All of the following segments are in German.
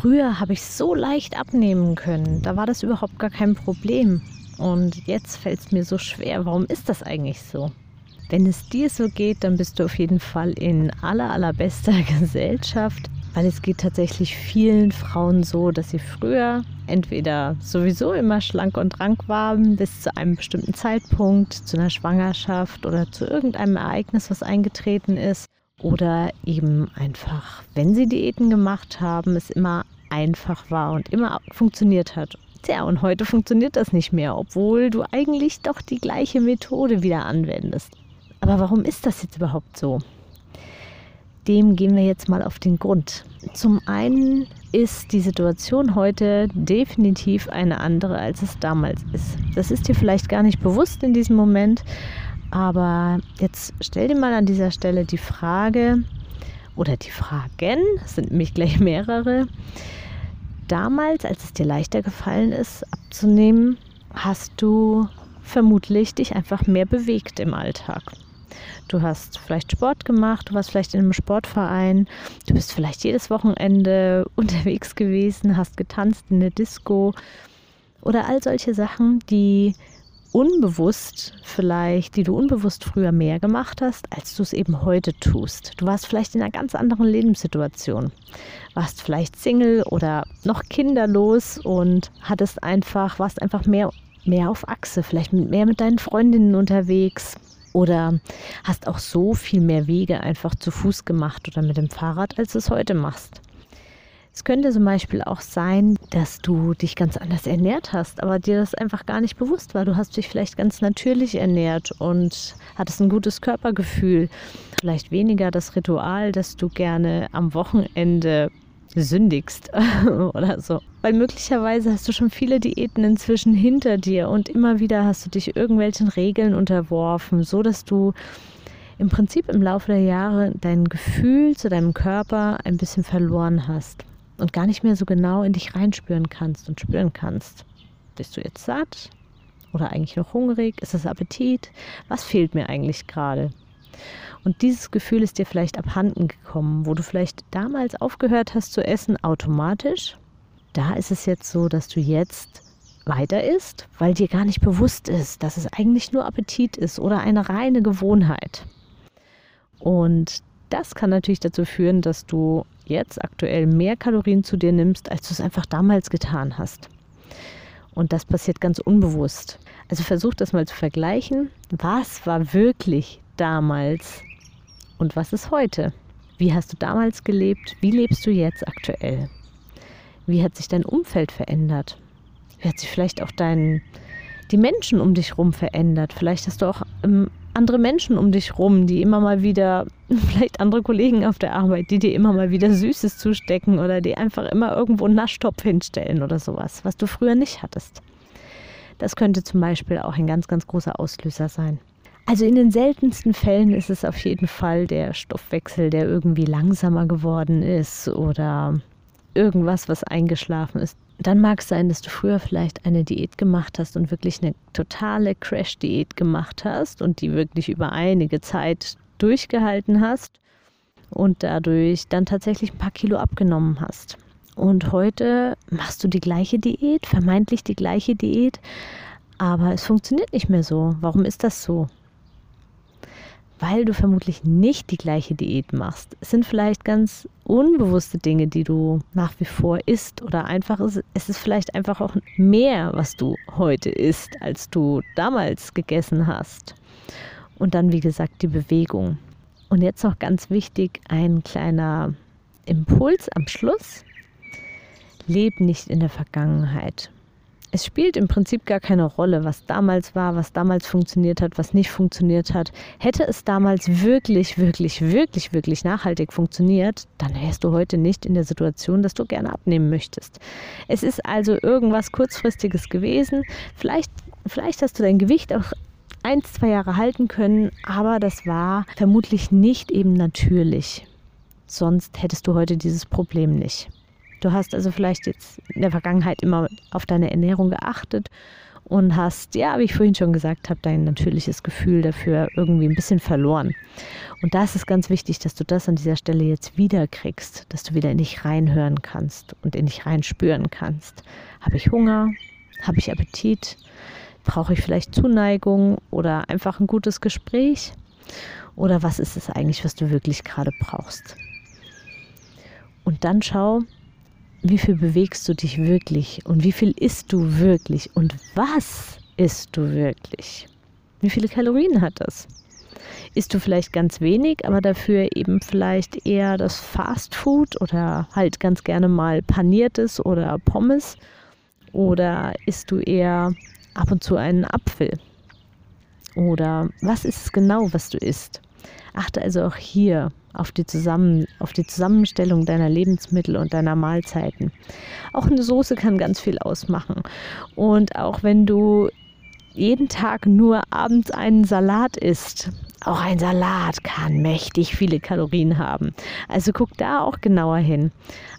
Früher habe ich so leicht abnehmen können. Da war das überhaupt gar kein Problem. Und jetzt fällt es mir so schwer. Warum ist das eigentlich so? Wenn es dir so geht, dann bist du auf jeden Fall in aller, allerbester Gesellschaft, weil es geht tatsächlich vielen Frauen so, dass sie früher entweder sowieso immer schlank und rank waren bis zu einem bestimmten Zeitpunkt, zu einer Schwangerschaft oder zu irgendeinem Ereignis, was eingetreten ist oder eben einfach, wenn sie Diäten gemacht haben, es immer einfach war und immer funktioniert hat. Tja, und heute funktioniert das nicht mehr, obwohl du eigentlich doch die gleiche Methode wieder anwendest. Aber warum ist das jetzt überhaupt so? Dem gehen wir jetzt mal auf den Grund. Zum einen ist die Situation heute definitiv eine andere, als es damals ist. Das ist dir vielleicht gar nicht bewusst in diesem Moment, aber jetzt stell dir mal an dieser Stelle die Frage oder die Fragen, sind nämlich gleich mehrere. Damals, als es dir leichter gefallen ist, abzunehmen, hast du vermutlich dich einfach mehr bewegt im Alltag. Du hast vielleicht Sport gemacht, du warst vielleicht in einem Sportverein, du bist vielleicht jedes Wochenende unterwegs gewesen, hast getanzt in der Disco oder all solche Sachen, die unbewusst vielleicht, die du unbewusst früher mehr gemacht hast, als du es eben heute tust. Du warst vielleicht in einer ganz anderen Lebenssituation. Warst vielleicht Single oder noch kinderlos und hattest einfach, warst einfach mehr, mehr auf Achse, vielleicht mehr mit deinen Freundinnen unterwegs. Oder hast auch so viel mehr Wege einfach zu Fuß gemacht oder mit dem Fahrrad, als du es heute machst. Es könnte zum Beispiel auch sein, dass du dich ganz anders ernährt hast, aber dir das einfach gar nicht bewusst war. Du hast dich vielleicht ganz natürlich ernährt und hattest ein gutes Körpergefühl. Vielleicht weniger das Ritual, dass du gerne am Wochenende sündigst oder so. Weil möglicherweise hast du schon viele Diäten inzwischen hinter dir und immer wieder hast du dich irgendwelchen Regeln unterworfen, so dass du im Prinzip im Laufe der Jahre dein Gefühl zu deinem Körper ein bisschen verloren hast und gar nicht mehr so genau in dich reinspüren kannst und spüren kannst. Bist du jetzt satt oder eigentlich noch hungrig? Ist es Appetit? Was fehlt mir eigentlich gerade? Und dieses Gefühl ist dir vielleicht abhanden gekommen, wo du vielleicht damals aufgehört hast zu essen, automatisch. Da ist es jetzt so, dass du jetzt weiter isst, weil dir gar nicht bewusst ist, dass es eigentlich nur Appetit ist oder eine reine Gewohnheit. Und das kann natürlich dazu führen, dass du jetzt aktuell mehr Kalorien zu dir nimmst, als du es einfach damals getan hast. Und das passiert ganz unbewusst. Also versuch das mal zu vergleichen. Was war wirklich damals und was ist heute? Wie hast du damals gelebt? Wie lebst du jetzt aktuell? Wie hat sich dein Umfeld verändert? Wie hat sich vielleicht auch dein, die Menschen um dich herum verändert? Vielleicht hast du auch ähm, andere Menschen um dich rum, die immer mal wieder, vielleicht andere Kollegen auf der Arbeit, die dir immer mal wieder Süßes zustecken oder die einfach immer irgendwo einen Naschtopf hinstellen oder sowas, was du früher nicht hattest. Das könnte zum Beispiel auch ein ganz, ganz großer Auslöser sein. Also in den seltensten Fällen ist es auf jeden Fall der Stoffwechsel, der irgendwie langsamer geworden ist oder irgendwas, was eingeschlafen ist. Dann mag es sein, dass du früher vielleicht eine Diät gemacht hast und wirklich eine totale Crash-Diät gemacht hast und die wirklich über einige Zeit durchgehalten hast und dadurch dann tatsächlich ein paar Kilo abgenommen hast. Und heute machst du die gleiche Diät, vermeintlich die gleiche Diät, aber es funktioniert nicht mehr so. Warum ist das so? Weil du vermutlich nicht die gleiche Diät machst. Es sind vielleicht ganz unbewusste Dinge, die du nach wie vor isst oder einfach ist, es ist vielleicht einfach auch mehr, was du heute isst, als du damals gegessen hast. Und dann, wie gesagt, die Bewegung. Und jetzt noch ganz wichtig, ein kleiner Impuls am Schluss. Leb nicht in der Vergangenheit. Es spielt im Prinzip gar keine Rolle, was damals war, was damals funktioniert hat, was nicht funktioniert hat. Hätte es damals wirklich, wirklich, wirklich, wirklich nachhaltig funktioniert, dann wärst du heute nicht in der Situation, dass du gerne abnehmen möchtest. Es ist also irgendwas kurzfristiges gewesen. Vielleicht, vielleicht hast du dein Gewicht auch ein, zwei Jahre halten können, aber das war vermutlich nicht eben natürlich. Sonst hättest du heute dieses Problem nicht. Du hast also vielleicht jetzt in der Vergangenheit immer auf deine Ernährung geachtet und hast, ja, wie ich vorhin schon gesagt habe, dein natürliches Gefühl dafür irgendwie ein bisschen verloren. Und da ist es ganz wichtig, dass du das an dieser Stelle jetzt wieder kriegst, dass du wieder in dich reinhören kannst und in dich reinspüren kannst. Habe ich Hunger? Habe ich Appetit? Brauche ich vielleicht Zuneigung oder einfach ein gutes Gespräch? Oder was ist es eigentlich, was du wirklich gerade brauchst? Und dann schau, wie viel bewegst du dich wirklich und wie viel isst du wirklich und was isst du wirklich? Wie viele Kalorien hat das? Isst du vielleicht ganz wenig, aber dafür eben vielleicht eher das Fast Food oder halt ganz gerne mal paniertes oder Pommes? Oder isst du eher ab und zu einen Apfel? Oder was ist es genau, was du isst? Achte also auch hier auf die, Zusammen auf die Zusammenstellung deiner Lebensmittel und deiner Mahlzeiten. Auch eine Soße kann ganz viel ausmachen. Und auch wenn du jeden Tag nur abends einen Salat isst, auch ein Salat kann mächtig viele Kalorien haben. Also guck da auch genauer hin.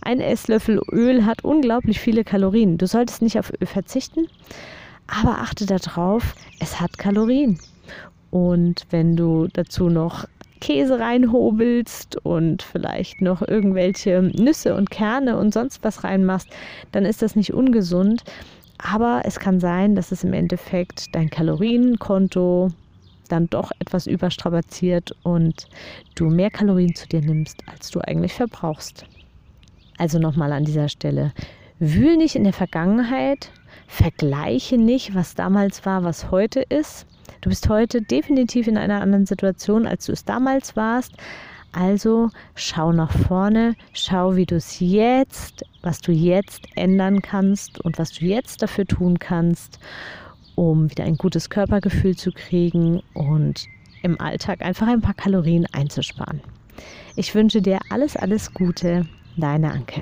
Ein Esslöffel Öl hat unglaublich viele Kalorien. Du solltest nicht auf Öl verzichten, aber achte darauf, es hat Kalorien. Und wenn du dazu noch Käse reinhobelst und vielleicht noch irgendwelche Nüsse und Kerne und sonst was reinmachst, dann ist das nicht ungesund. Aber es kann sein, dass es im Endeffekt dein Kalorienkonto dann doch etwas überstrapaziert und du mehr Kalorien zu dir nimmst, als du eigentlich verbrauchst. Also nochmal an dieser Stelle. Wühl nicht in der Vergangenheit, vergleiche nicht, was damals war, was heute ist, Du bist heute definitiv in einer anderen Situation, als du es damals warst. Also schau nach vorne, schau, wie du es jetzt, was du jetzt ändern kannst und was du jetzt dafür tun kannst, um wieder ein gutes Körpergefühl zu kriegen und im Alltag einfach ein paar Kalorien einzusparen. Ich wünsche dir alles, alles Gute, deine Anke.